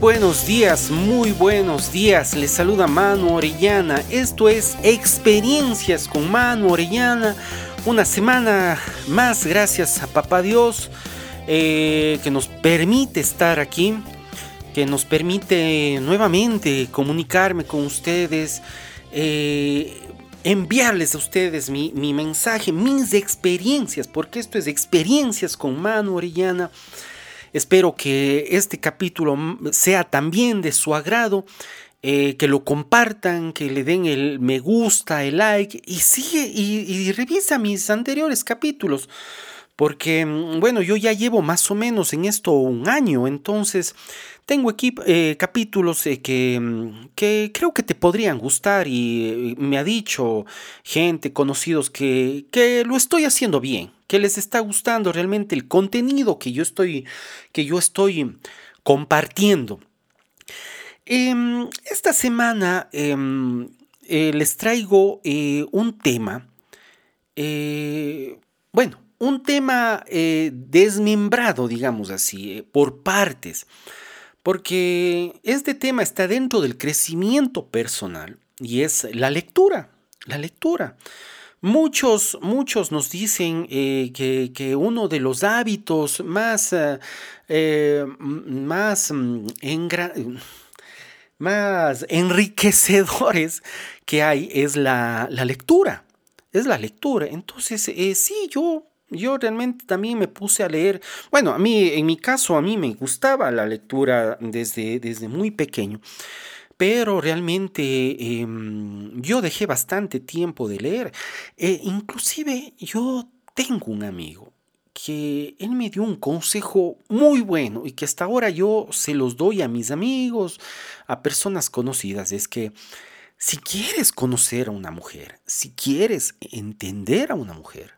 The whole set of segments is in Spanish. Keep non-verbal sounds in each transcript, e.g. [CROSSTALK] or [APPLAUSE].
Buenos días, muy buenos días. Les saluda Manu Orellana. Esto es Experiencias con Manu Orellana. Una semana más, gracias a Papá Dios, eh, que nos permite estar aquí, que nos permite nuevamente comunicarme con ustedes, eh, enviarles a ustedes mi, mi mensaje, mis experiencias, porque esto es Experiencias con Manu Orellana. Espero que este capítulo sea también de su agrado, eh, que lo compartan, que le den el me gusta, el like y sigue y, revisa mis anteriores capítulos. Porque, mm, bueno, yo ya llevo más o menos en esto un año, entonces tengo eh, capítulos eh, que, mm, que, creo que te podrían gustar y me ha dicho gente, conocidos, que, que lo estoy haciendo bien que les está gustando realmente el contenido que yo estoy, que yo estoy compartiendo. Em, esta semana em, eh, les traigo eh, un tema, eh, bueno, un tema desmembrado, digamos así, por partes, porque este tema está dentro del crecimiento personal y es la lectura, la lectura. Muchos, muchos nos dicen eh, que, uno de los hábitos más, eh, eh, más, mm, más enriquecedores que hay es la, lectura. Es la lectura. Entonces, sí, yo yo realmente también me puse a leer, bueno, a mí, en mi caso, a mí me gustaba la lectura desde, desde muy pequeño pero realmente em, yo dejé bastante tiempo de leer. Eh, inclusive yo tengo un amigo que él me dio un consejo muy bueno y que hasta ahora yo se los doy a mis amigos, a personas conocidas, es que si quieres conocer a una mujer, si quieres entender a una mujer,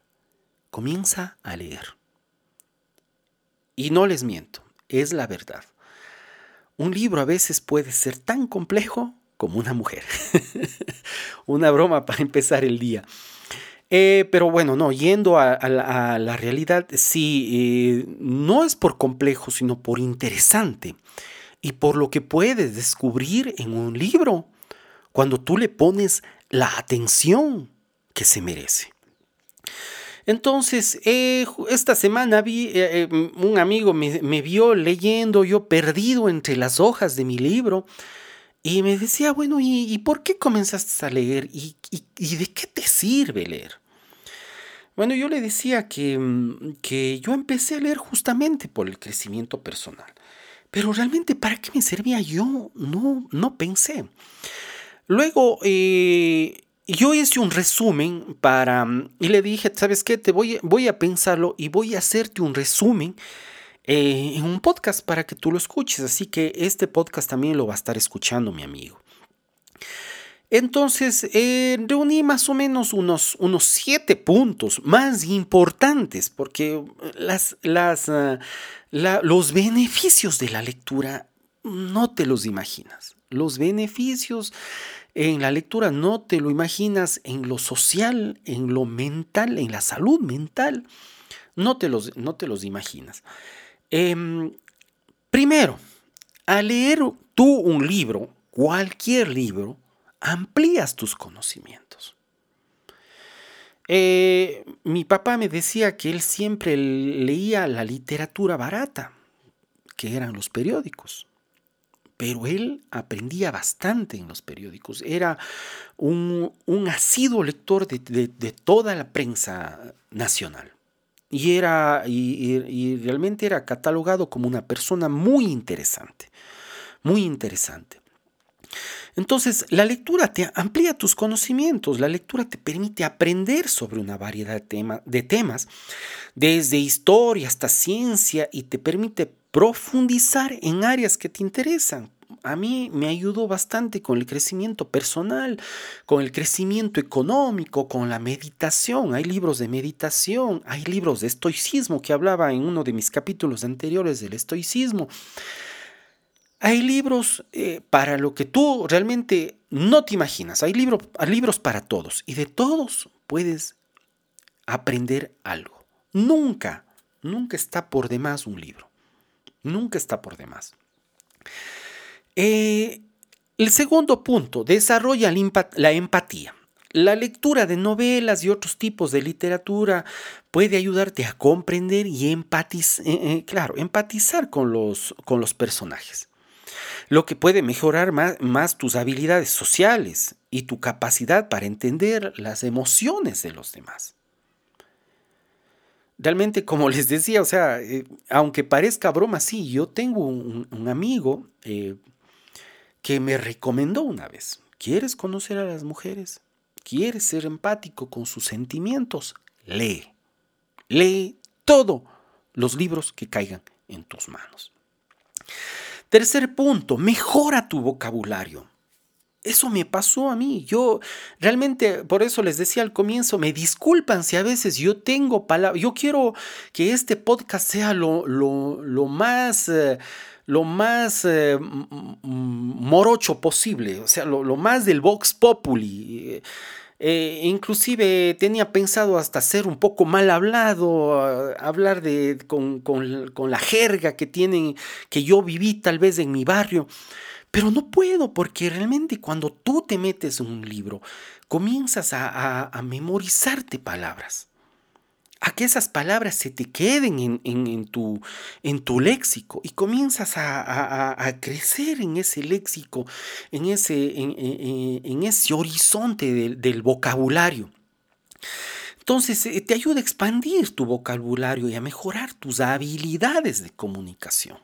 comienza a leer. Y no les miento, es la verdad. Un libro a veces puede ser tan complejo como una mujer. [LAUGHS] una broma para empezar el día. Eh, pero bueno, no, yendo a, la, realidad, sí, eh, no es por complejo, sino por interesante y por lo que puedes descubrir en un libro cuando tú le pones la atención que se merece. Entonces, eh, esta semana vi, eh, eh, un amigo me, vio leyendo, yo perdido entre las hojas de mi libro, y me decía, bueno, ¿y, por qué comenzaste a leer? ¿Y, de qué te sirve leer? Bueno, yo le decía que, mm, que yo empecé a leer justamente por el crecimiento personal. Pero realmente, ¿para qué me servía? Yo no, no pensé. Luego, yo hice un resumen para, y le dije, ¿sabes qué? Te voy, voy a pensarlo y voy a hacerte un resumen eh, en un podcast para que tú lo escuches. Así que este podcast también lo va a estar escuchando mi amigo. Entonces, eh, reuní más o menos unos, unos siete puntos más importantes, porque las, las, ah, los beneficios de la lectura no te los imaginas. Los beneficios en la lectura no te lo imaginas en lo social, en lo mental, en la salud mental. No te los, no te los imaginas. Em, primero, al leer tú un libro, cualquier libro, amplías tus conocimientos. Eh, mi papá me decía que él siempre leía la literatura barata, que eran los periódicos pero él aprendía bastante en los periódicos. Era un, asiduo lector de, toda la prensa nacional. Y, era, y, realmente era catalogado como una persona muy interesante, muy interesante. Entonces, la lectura te amplía tus conocimientos, la lectura te permite aprender sobre una variedad de, de temas, desde historia hasta ciencia, y te permite profundizar en áreas que te interesan. A mí me ayudó bastante con el crecimiento personal, con el crecimiento económico, con la meditación. Hay libros de meditación, hay libros de estoicismo que hablaba en uno de mis capítulos anteriores del estoicismo. Hay libros eh, para lo que tú realmente no te imaginas. Hay, hay libros para todos y de todos puedes aprender algo. Nunca, nunca está por demás un libro. Nunca está por demás. Eh, el segundo punto, desarrolla la empatía. La lectura de novelas y otros tipos de literatura puede ayudarte a comprender y empatizar, eh, eh, claro, empatizar con los, con los personajes, lo que puede mejorar más, más, tus habilidades sociales y tu capacidad para entender las emociones de los demás. Realmente, como les decía, o sea, eh, aunque parezca broma, sí, yo tengo un, amigo que me recomendó una vez, ¿quieres conocer a las mujeres? quieres ser empático con sus sentimientos, lee. Lee todos los libros que caigan en tus manos. Tercer punto, mejora tu vocabulario. Eso me pasó a mí. Yo realmente, por eso les decía al comienzo, me disculpan si a veces yo tengo palabras. Yo quiero que este podcast sea lo, lo, más... Eh, lo más eh, morocho posible, o sea, lo, lo, más del Vox Populi. Eh, inclusive tenía pensado hasta ser un poco mal hablado, hablar de, con, la jerga que tienen, que yo viví tal vez en mi barrio. Pero no puedo porque realmente cuando tú te metes en un libro, comienzas a memorizarte palabras a que esas palabras se te queden en, tu, en tu, léxico y comienzas a, crecer en ese léxico, en ese, en, ese horizonte del, vocabulario. Entonces eh, te ayuda a expandir tu vocabulario y a mejorar tus habilidades de comunicación.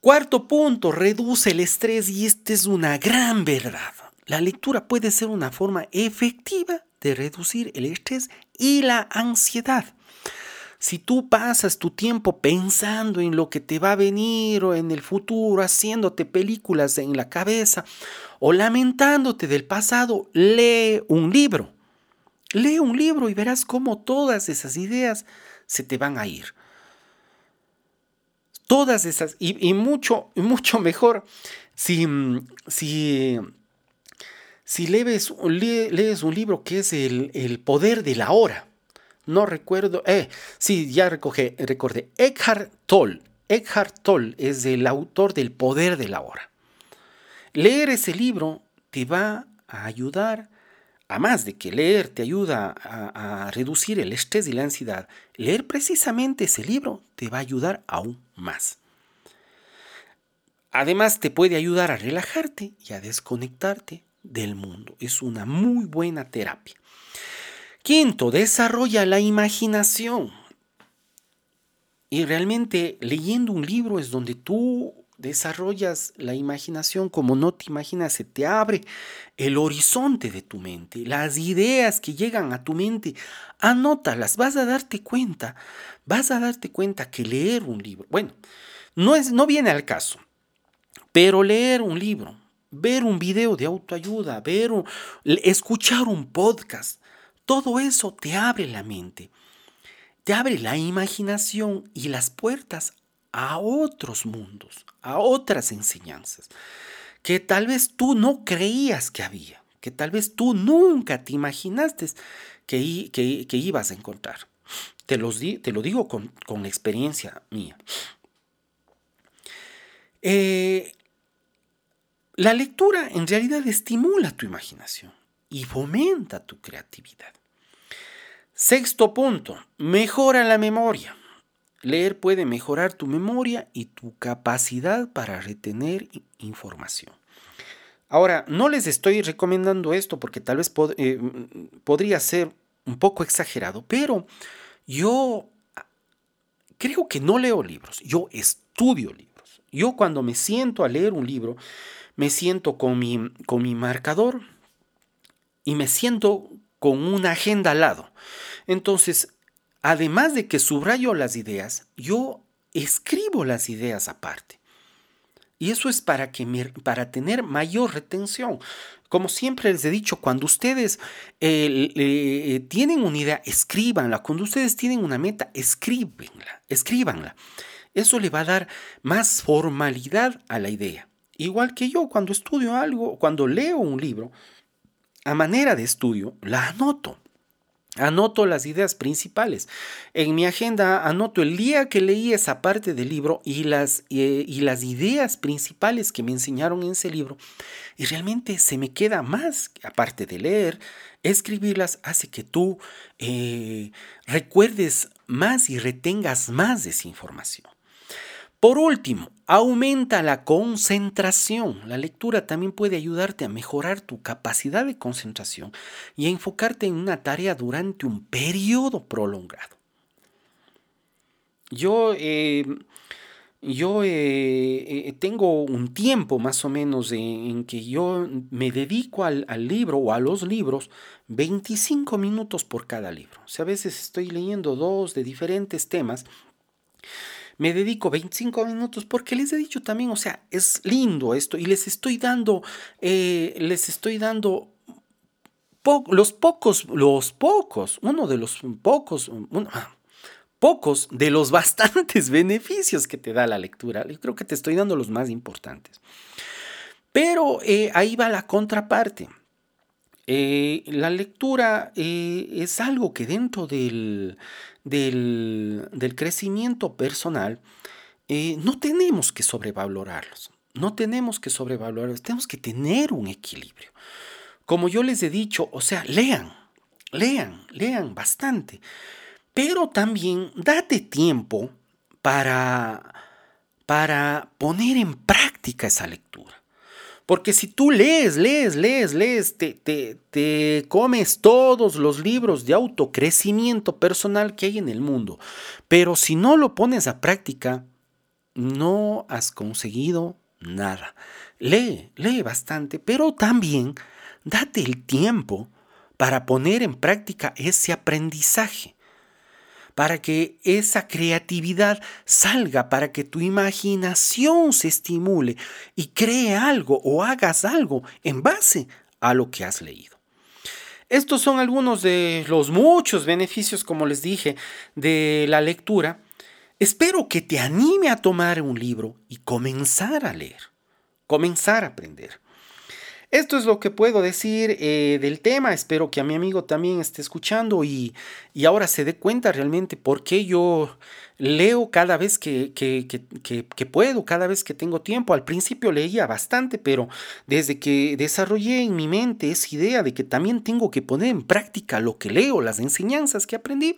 Cuarto punto, reduce el estrés y esta es una gran verdad. La lectura puede ser una forma efectiva de reducir el estrés y la ansiedad. Si tú pasas tu tiempo pensando en lo que te va a venir o en el futuro, haciéndote películas en la cabeza o lamentándote del pasado, lee un libro. Lee un libro y verás cómo todas esas ideas se te van a ir. Todas esas, y, mucho, mucho mejor si, si si lees, lees un libro que es el, poder de la hora, no recuerdo, eh, sí, ya recogí, recordé, Eckhart Tolle, Eckhart Tolle es el autor del poder de la hora. Leer ese libro te va a ayudar, además de que leer te ayuda a, a reducir el estrés y la ansiedad, leer precisamente ese libro te va a ayudar aún más. Además te puede ayudar a relajarte y a desconectarte del mundo. Es una muy buena terapia. Quinto, desarrolla la imaginación. Y realmente leyendo un libro es donde tú desarrollas la imaginación como no te imaginas, se te abre el horizonte de tu mente, las ideas que llegan a tu mente, anótalas, vas a darte cuenta, vas a darte cuenta que leer un libro, bueno, no, es, no viene al caso, pero leer un libro ver un video de autoayuda, ver escuchar un podcast, todo eso te abre la mente, te abre la imaginación y las puertas a otros mundos, a otras enseñanzas, que tal vez tú no creías que había, que tal vez tú nunca te imaginaste que, ibas a encontrar. Te lo digo con, con experiencia mía. Eh, la lectura en realidad estimula tu imaginación y fomenta tu creatividad. Sexto punto, mejora la memoria. Leer puede mejorar tu memoria y tu capacidad para retener información. Ahora, no les estoy recomendando esto porque tal vez eh, podría ser un poco exagerado, pero yo creo que no leo libros, yo estudio libros. Yo cuando me siento a leer un libro, me siento con mi, con mi marcador y me siento con una agenda al lado. Entonces, además de que subrayo las ideas, yo escribo las ideas aparte. Y eso es para, que para tener mayor retención. Como siempre les he dicho, cuando ustedes tienen una idea, escríbanla. Cuando ustedes tienen una meta, escríbenla, escríbanla. Eso le va a dar más formalidad a la idea. Igual que yo, cuando estudio algo, cuando leo un libro, a manera de estudio, la anoto. Anoto las ideas principales. En mi agenda anoto el día que leí esa parte del libro y las, eh, y las ideas principales que me enseñaron en ese libro. Y realmente se me queda más, aparte de leer, escribirlas hace que tú eh, recuerdes más y retengas más de esa información. Por último, aumenta la concentración. La lectura también puede ayudarte a mejorar tu capacidad de concentración y a enfocarte en una tarea durante un periodo prolongado. Yo, eh, yo eh, eh, tengo un tiempo más o menos en que yo me dedico al, al, libro o a los libros 25 minutos por cada libro. O sea, a veces estoy leyendo dos de diferentes temas me dedico 25 minutos porque les he dicho también, o sea, es lindo esto y les estoy dando, eh, les estoy dando los pocos, los pocos, uno de los pocos, pocos de los [LAUGHS] bastantes beneficios que te da la lectura. Yo creo que te estoy dando los más importantes. Pero eh, ahí va la contraparte. Eh, la lectura es algo que dentro del, del, crecimiento personal, eh, no tenemos que sobrevalorarlos. No tenemos que sobrevalorarlos, tenemos que tener un equilibrio. Como yo les he dicho, o sea, lean, lean, lean bastante, pero también date tiempo para, para poner en práctica esa lectura. Porque si tú lees, lees, lees, lees, te, te, comes todos los libros de autocrecimiento personal que hay en el mundo, pero si no lo pones a práctica, no has conseguido nada. Lee, lee bastante, pero también date el tiempo para poner en práctica ese aprendizaje para que esa creatividad salga, para que tu imaginación se estimule y cree algo o hagas algo en base a lo que has leído. Estos son algunos de los muchos beneficios, como les dije, de la lectura. Espero que te anime a tomar un libro y comenzar a leer, comenzar a aprender. Esto es lo que puedo decir eh, del tema. Espero que a mi amigo también esté escuchando y, ahora se dé cuenta realmente por qué yo leo cada vez que, que, puedo, cada vez que tengo tiempo. Al principio leía bastante, pero desde que desarrollé en mi mente esa idea de que también tengo que poner en práctica lo que leo, las enseñanzas que aprendí,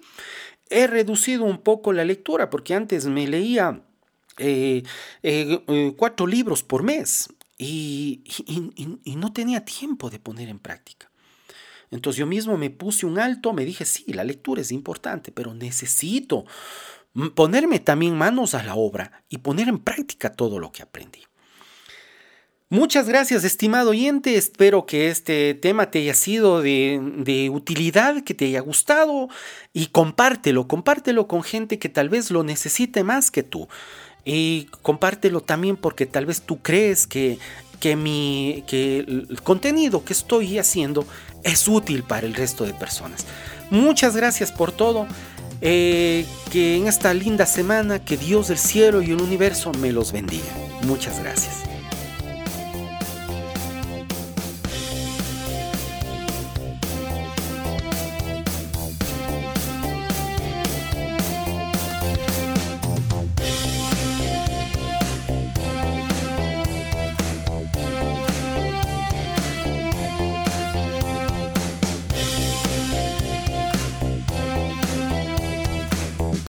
he reducido un poco la lectura, porque antes me leía... Eh, eh, cuatro libros por mes y, no tenía tiempo de poner en práctica. Entonces yo mismo me puse un alto, me dije, sí, la lectura es importante, pero necesito ponerme también manos a la obra y poner en práctica todo lo que aprendí. Muchas gracias, estimado oyente. Espero que este tema te haya sido de, utilidad, que te haya gustado y compártelo, compártelo con gente que tal vez lo necesite más que tú. Y compártelo también porque tal vez tú crees que, que, mi, que el contenido que estoy haciendo es útil para el resto de personas. Muchas gracias por todo. Eh, que en esta linda semana, que Dios del cielo y el universo me los bendiga. Muchas gracias.